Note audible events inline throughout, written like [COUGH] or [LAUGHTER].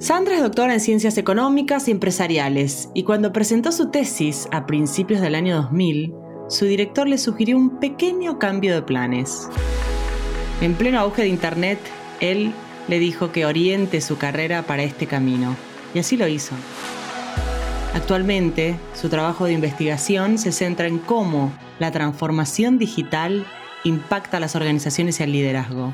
Sandra es doctora en ciencias económicas y empresariales y cuando presentó su tesis a principios del año 2000, su director le sugirió un pequeño cambio de planes. En pleno auge de Internet, él le dijo que oriente su carrera para este camino, y así lo hizo. Actualmente, su trabajo de investigación se centra en cómo la transformación digital impacta a las organizaciones y al liderazgo.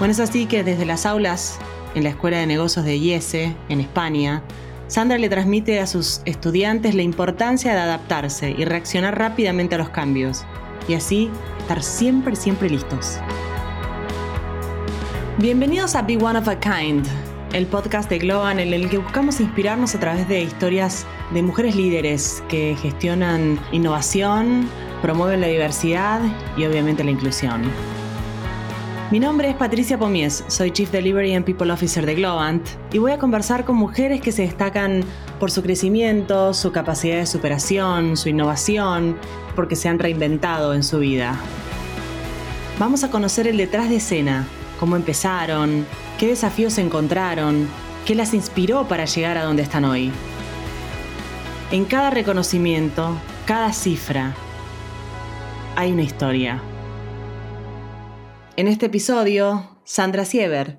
Bueno, es así que desde las aulas en la Escuela de Negocios de IESE, en España, Sandra le transmite a sus estudiantes la importancia de adaptarse y reaccionar rápidamente a los cambios, y así estar siempre, siempre listos. Bienvenidos a Be One of a Kind, el podcast de Globan en el que buscamos inspirarnos a través de historias de mujeres líderes que gestionan innovación, promueven la diversidad y obviamente la inclusión. Mi nombre es Patricia Pomies, soy Chief Delivery and People Officer de Globant y voy a conversar con mujeres que se destacan por su crecimiento, su capacidad de superación, su innovación, porque se han reinventado en su vida. Vamos a conocer el detrás de escena cómo empezaron, qué desafíos encontraron, qué las inspiró para llegar a donde están hoy. En cada reconocimiento, cada cifra, hay una historia. En este episodio, Sandra Siever,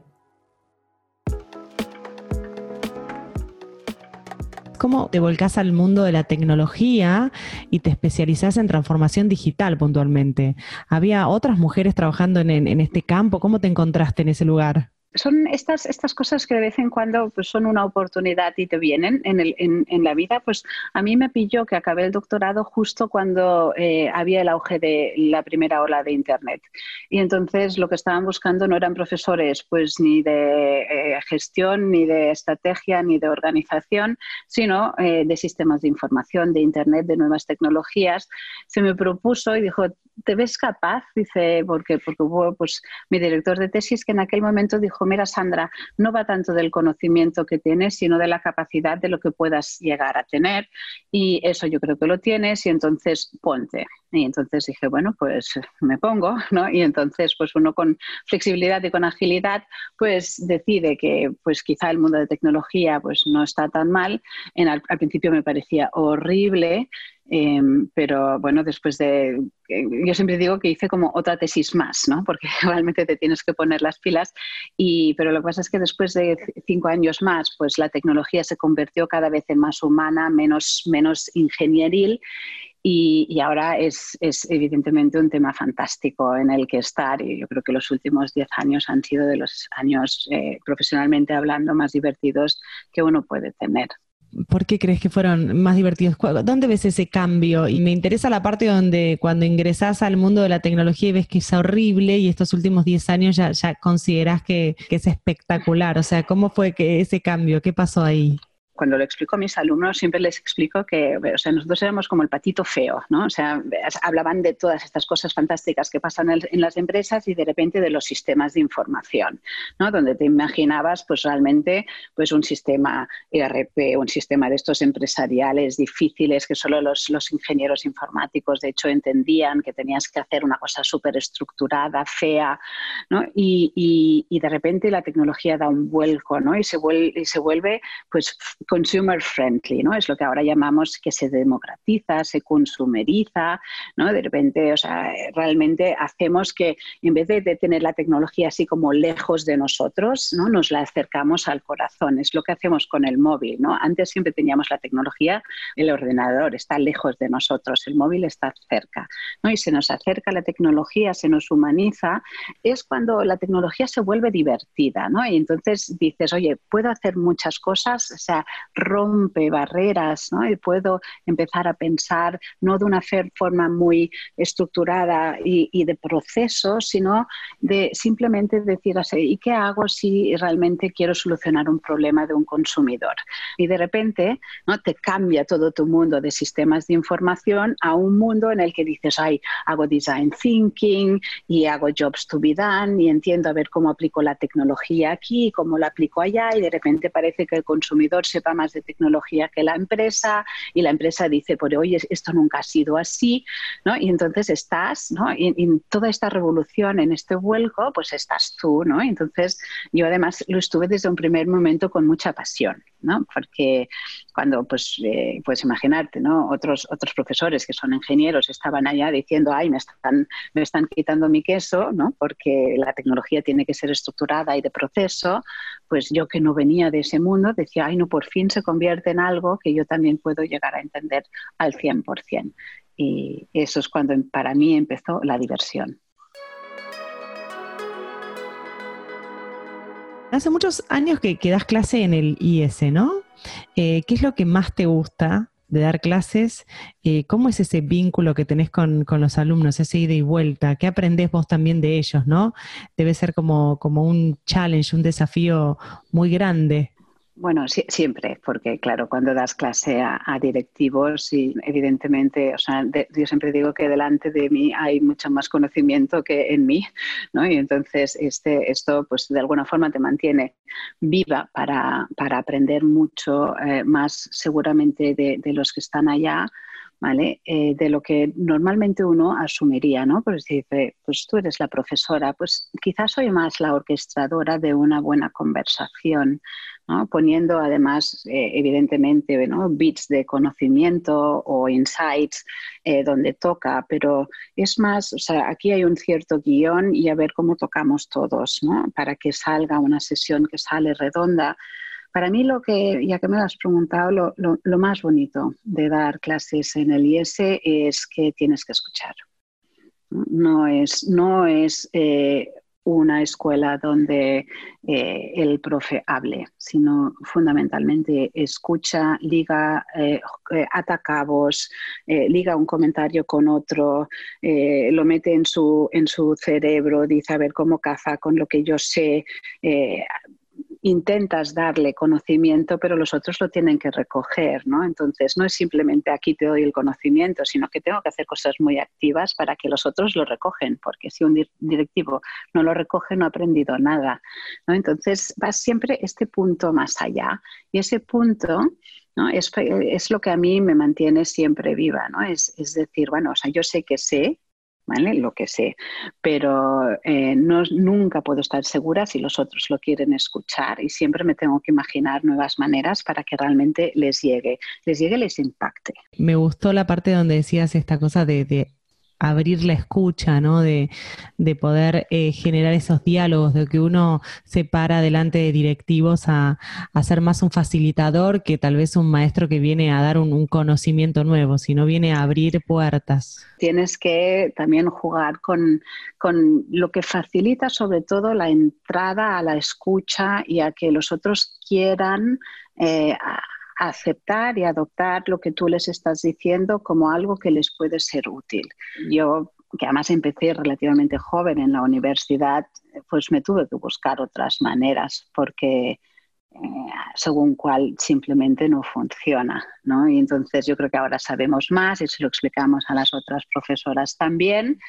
cómo te volcás al mundo de la tecnología y te especializás en transformación digital puntualmente. ¿Había otras mujeres trabajando en, en este campo? ¿Cómo te encontraste en ese lugar? Son estas, estas cosas que de vez en cuando pues, son una oportunidad y te vienen en, el, en, en la vida. Pues a mí me pilló que acabé el doctorado justo cuando eh, había el auge de la primera ola de Internet. Y entonces lo que estaban buscando no eran profesores pues ni de eh, gestión, ni de estrategia, ni de organización, sino eh, de sistemas de información, de Internet, de nuevas tecnologías. Se me propuso y dijo, ¿te ves capaz? Dice, porque, porque hubo pues, mi director de tesis que en aquel momento dijo, mira Sandra, no va tanto del conocimiento que tienes, sino de la capacidad de lo que puedas llegar a tener. Y eso yo creo que lo tienes y entonces ponte. Y entonces dije, bueno, pues me pongo, [LAUGHS] ¿no? Y entonces, pues uno con flexibilidad y con agilidad, pues decide que pues quizá el mundo de tecnología pues no está tan mal. En, al principio me parecía horrible, Em, pero bueno, después de, yo siempre digo que hice como otra tesis más, ¿no? Porque [LAUGHS] realmente te tienes que poner las pilas. Y, pero lo que pasa es que después de cinco años más, pues la tecnología se convirtió cada vez en más humana, menos, menos ingenieril. Y, ahora es, es, evidentemente un tema fantástico en el que estar y yo creo que los últimos diez años han sido de los años eh, profesionalmente hablando más divertidos que uno puede tener. ¿Por qué crees que fueron más divertidos? ¿Dónde ves ese cambio? Y me interesa la parte donde cuando ingresás al mundo de la tecnología y ves que es horrible y estos últimos 10 años ya, ya considerás que, que es espectacular. O sea, ¿cómo fue que ese cambio? ¿Qué pasó ahí? Cuando lo explico a mis alumnos, siempre les explico que, o sea, nosotros éramos como el patito feo, ¿no? O sea, hablaban de todas estas cosas fantásticas que pasan en las empresas y de repente de los sistemas de información, ¿no? Donde te imaginabas, pues realmente, pues un sistema ERP, un sistema de estos empresariales difíciles que solo los, los ingenieros informáticos, de hecho, entendían que tenías que hacer una cosa súper estructurada, fea, ¿no? Y, y, y, de repente la tecnología da un vuelco, ¿no? Y se vuelve, y se vuelve pues consumer friendly, ¿no? Es lo que ahora llamamos que se democratiza, se consumeriza, ¿no? De repente, o sea, realmente hacemos que en vez de, tener la tecnología así como lejos de nosotros, ¿no? Nos la acercamos al corazón. Es lo que hacemos con el móvil, ¿no? Antes siempre teníamos la tecnología, el ordenador está lejos de nosotros, el móvil está cerca, ¿no? Y se nos acerca la tecnología, se nos humaniza, es cuando la tecnología se vuelve divertida, ¿no? Y entonces dices, oye, puedo hacer muchas cosas, o sea, rompe barreras ¿no? y puedo empezar a pensar no de una forma muy estructurada y, de proceso, sino de simplemente decir así, ¿y qué hago si realmente quiero solucionar un problema de un consumidor? Y de repente ¿no? te cambia todo tu mundo de sistemas de información a un mundo en el que dices, ay, hago design thinking y hago jobs to be done y entiendo a ver cómo aplico la tecnología aquí, cómo la aplico allá y de repente parece que el consumidor se sepa más de tecnología que la empresa y la empresa dice, por oye, esto nunca ha sido así, ¿no? Y entonces estás, ¿no? Y, en toda esta revolución, en este vuelco, pues estás tú, ¿no? Entonces yo además lo estuve desde un primer momento con mucha pasión, ¿no? Porque cuando, pues, eh, pues imaginarte, ¿no? Otros, otros profesores que son ingenieros estaban allá diciendo, ay, me están, me están quitando mi queso, ¿no? Porque la tecnología tiene que ser estructurada y de proceso, pues yo que no venía de ese mundo decía, ay, no, por fin se convierte en algo que yo también puedo llegar a entender al 100%. Y eso es cuando para mí empezó la diversión. Hace muchos años que, das clase en el IS, ¿no? Eh, ¿Qué es lo que más te gusta de dar clases? Eh, ¿Cómo es ese vínculo que tenés con, los alumnos, ese ida y vuelta? ¿Qué aprendés vos también de ellos, no? Debe ser como, como un challenge, un desafío muy grande. Bueno, siempre, porque claro, cuando das clase a, directivos y evidentemente, o sea, yo siempre digo que delante de mí hay mucho más conocimiento que en mí, ¿no? Y entonces este, esto, pues de alguna forma te mantiene viva para, aprender mucho eh, más seguramente de, los que están allá. ¿Vale? Eh, de lo que normalmente uno asumiría, ¿no? Pues dice, pues tú eres la profesora, pues quizás soy más la orquestadora de una buena conversación, poniendo además, eh, evidentemente, bits de conocimiento o insights eh, donde toca, pero es más, o sea, aquí hay un cierto guion y a ver cómo tocamos todos, ¿no? para que salga una sesión que sale redonda. Para mí lo que, ya que me lo has preguntado, lo, más bonito de dar clases en el IS es que tienes que escuchar. No es, no es eh, una escuela donde eh, el profe hable, sino fundamentalmente escucha, liga, eh, eh eh, liga un comentario con otro, lo mete en su, en su cerebro, dice a ver cómo caza con lo que yo sé intentas darle conocimiento, pero los otros lo tienen que recoger, ¿no? Entonces, no es simplemente aquí te doy el conocimiento, sino que tengo que hacer cosas muy activas para que los otros lo recogen, porque si un directivo no lo recoge, no ha aprendido nada, ¿no? Entonces, va siempre este punto más allá y ese punto ¿no? Es, es, lo que a mí me mantiene siempre viva, ¿no? Es, es, decir, bueno, o sea, yo sé que sé, ¿vale? Lo que sé. Pero eh, no, nunca puedo estar segura si los otros lo quieren escuchar y siempre me tengo que imaginar nuevas maneras para que realmente les llegue, les llegue, les impacte. Me gustó la parte donde decías esta cosa de, de abrir la escucha, ¿no? De, poder eh, generar esos diálogos, de que uno se para delante de directivos a, ser más un facilitador que tal vez un maestro que viene a dar un, conocimiento nuevo, sino viene a abrir puertas. Tienes que también jugar con, lo que facilita sobre todo la entrada a la escucha y a que los otros quieran eh, aceptar y adoptar lo que tú les estás diciendo como algo que les puede ser útil. Yo, que además empecé relativamente joven en la universidad, pues me tuve que buscar otras maneras porque eh, según cuál simplemente no funciona. ¿no? Y entonces yo creo que ahora sabemos más y se lo explicamos a las otras profesoras también,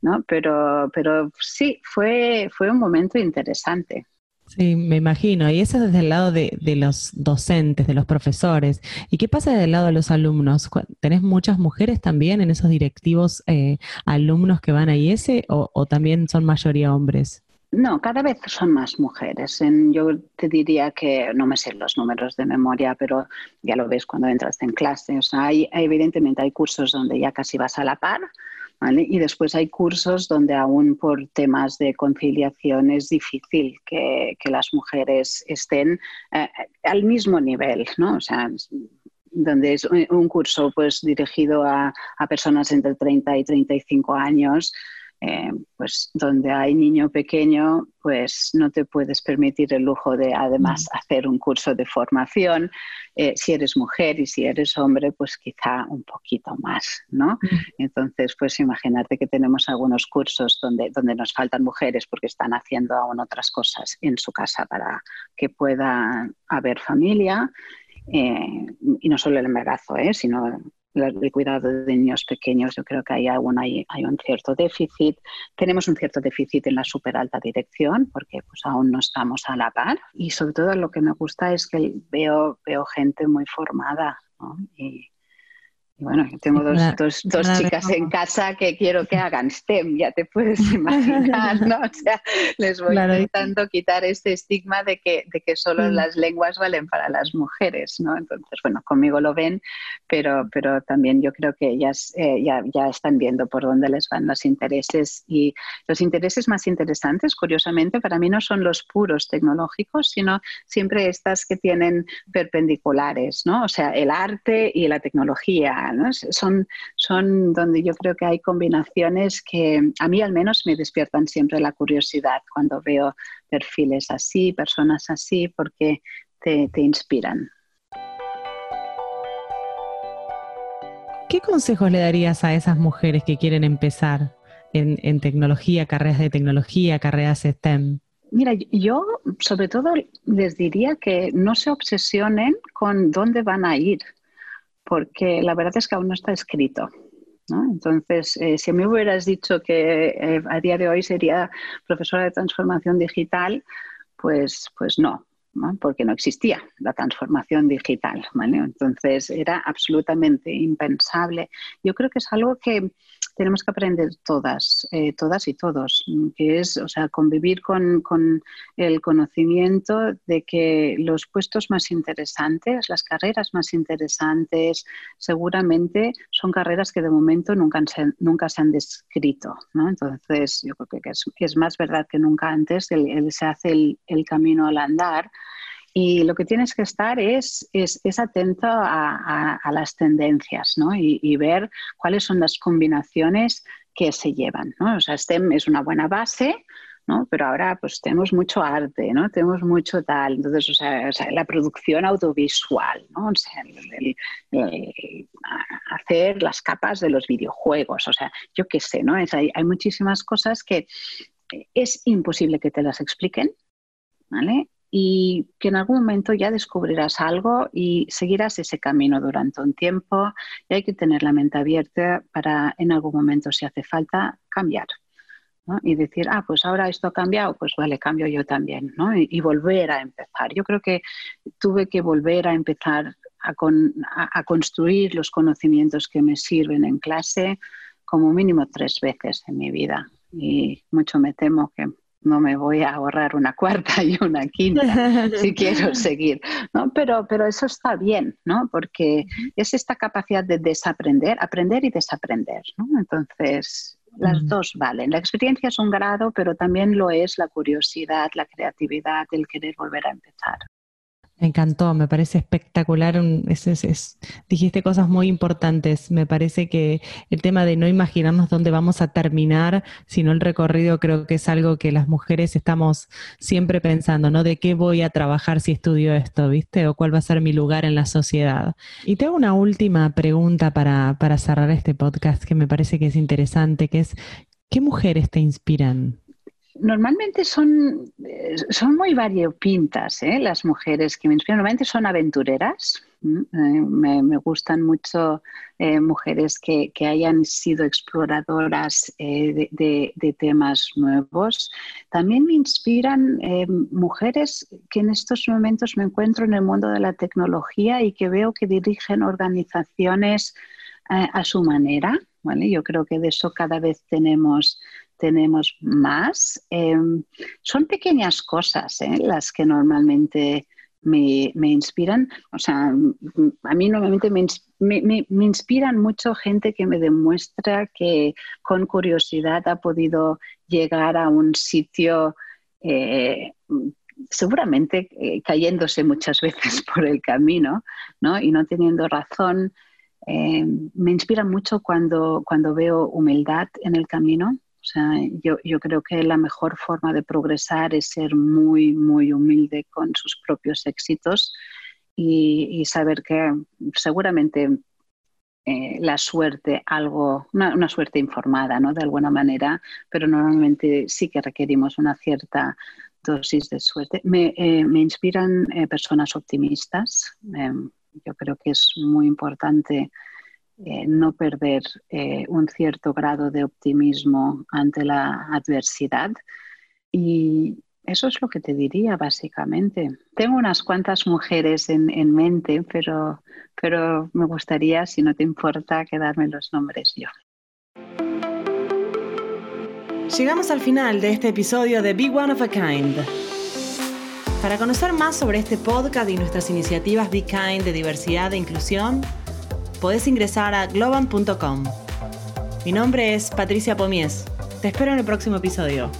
¿no? pero, pero sí, fue, fue un momento interesante. Sí, me imagino. Y eso es desde el lado de, los docentes, de los profesores. ¿Y qué pasa desde el lado de los alumnos? ¿Tenés muchas mujeres también en esos directivos eh, alumnos que van a IS o, o, también son mayoría hombres? No, cada vez son más mujeres. yo te diría que no me sé los números de memoria, pero ya lo ves cuando entras en clase. O sea, hay, evidentemente hay cursos donde ya casi vas a la par, y después hay cursos donde aún por temas de conciliación es difícil que, las mujeres estén eh, al mismo nivel, ¿no? O sea, donde es un curso pues dirigido a, a personas entre 30 y 35 años, eh, pues donde hay niño pequeño, pues no te puedes permitir el lujo de además mm. hacer un curso de formación. Eh, si eres mujer y si eres hombre, pues quizá un poquito más, ¿no? Mm. Entonces, pues imagínate que tenemos algunos cursos donde, donde nos faltan mujeres porque están haciendo aún otras cosas en su casa para que pueda haber familia. Eh, y no solo el embarazo, sino el cuidado de niños pequeños, yo creo que hay, aún hay, hay, un cierto déficit. Tenemos un cierto déficit en la super alta dirección porque pues, aún no estamos a la par. Y sobre todo lo que me gusta es que veo, veo gente muy formada ¿no? y, y bueno, tengo dos, dos, dos chicas en casa que quiero que hagan STEM, ya te puedes [LAUGHS] imaginar, ¿no? O sea, les voy intentando quitar este estigma de que, de que solo mm. las lenguas valen para las mujeres, ¿no? Entonces, bueno, conmigo lo ven, pero, pero también yo creo que ellas eh, ya, ya están viendo por dónde les van los intereses y los intereses más interesantes, curiosamente, para mí no son los puros tecnológicos, sino siempre estas que tienen perpendiculares, ¿no? O sea, el arte y la tecnología son, son donde yo creo que hay combinaciones que a mí al menos me despiertan siempre la curiosidad cuando veo perfiles así, personas así, porque te, inspiran. ¿Qué consejos le darías a esas mujeres que quieren empezar en, en, tecnología, carreras de tecnología, carreras STEM? Mira, yo sobre todo les diría que no se obsesionen con dónde van a ir, porque la verdad es que aún no está escrito. Entonces, eh, si me hubieras dicho que eh, a día de hoy sería profesora de transformación digital, pues, pues no, porque no existía la transformación digital. Entonces, era absolutamente impensable. Yo creo que es algo que tenemos que aprender todas, eh, todas y todos, que es, o sea, convivir con, el conocimiento de que los puestos más interesantes, las carreras más interesantes, seguramente son carreras que de momento nunca se, nunca se han descrito. Entonces, yo creo que es, más verdad que nunca antes, se hace el camino al andar y lo que tienes que estar es, es, atento a, las tendencias ¿no? y, ver cuáles son las combinaciones que se llevan. ¿no? O sea, STEM es una buena base, ¿no? pero ahora pues tenemos mucho arte, ¿no? tenemos mucho tal. Entonces, o sea, la producción audiovisual, ¿no? o sea, hacer las capas de los videojuegos, o sea, yo qué sé, ¿no? hay, hay muchísimas cosas que es imposible que te las expliquen, ¿vale? Y que en algún momento ya descubrirás algo y seguirás ese camino durante un tiempo y hay que tener la mente abierta para en algún momento, si hace falta, cambiar. Y decir, ah, pues ahora esto ha cambiado, pues vale, cambio yo también, ¿no? y, volver a empezar. Yo creo que tuve que volver a empezar a, a construir los conocimientos que me sirven en clase como mínimo tres veces en mi vida. Y mucho me temo que no me voy a ahorrar una cuarta [LAUGHS] y una quinta [LAUGHS] si quiero seguir, ¿no? Pero, pero eso está bien, ¿no? Porque es esta capacidad de desaprender, aprender y desaprender, ¿no? Entonces, las dos valen. La experiencia es un grado, pero también lo es la curiosidad, la creatividad, el querer volver a empezar. Me encantó, me parece espectacular. dijiste cosas muy importantes. Me parece que el tema de no imaginarnos dónde vamos a terminar, sino el recorrido, creo que es algo que las mujeres estamos siempre pensando, ¿no? ¿De qué voy a trabajar si estudio esto, viste? O cuál va a ser mi lugar en la sociedad. Y tengo una última pregunta para, para cerrar este podcast que me parece que es interesante, que es, ¿qué mujeres te inspiran? Normalmente son, eh, son muy variopintas ¿eh? las mujeres que me inspiran. Normalmente son aventureras. Eh, me, gustan mucho mujeres que, hayan sido exploradoras de, temas nuevos. También me inspiran mujeres que en estos momentos me encuentro en el mundo de la tecnología y que veo que dirigen organizaciones a su manera. ¿vale? Yo creo que de eso cada vez tenemos tenemos más. Em, son pequeñas cosas ¿eh? las que normalmente me, inspiran. O sea, a mí normalmente me, me, inspiran mucho gente que me demuestra que con curiosidad ha podido llegar a un sitio. Eh, seguramente eh, cayéndose muchas [LAUGHS] veces por el camino ¿no? y no teniendo razón, me inspira mucho cuando, cuando veo humildad en el camino, sea, yo, yo, creo que la mejor forma de progresar es ser muy, muy humilde con sus propios éxitos y, saber que seguramente eh, la suerte, algo, una, suerte informada, ¿no? De alguna manera, pero normalmente sí que requerimos una cierta dosis de suerte. Me, eh, me inspiran eh, personas optimistas. yo creo que es muy importante eh, no perder eh, un cierto grado de optimismo ante la adversidad. Y eso es lo que te diría básicamente. Tengo unas cuantas mujeres en, en mente, pero, pero me gustaría, si no te importa, quedarme los nombres yo. Llegamos al final de este episodio de Be One of a Kind. Para conocer más sobre este podcast y nuestras iniciativas Be Kind de diversidad e inclusión, podés ingresar a globan.com. Mi nombre es Patricia Pomies. Te espero en el próximo episodio.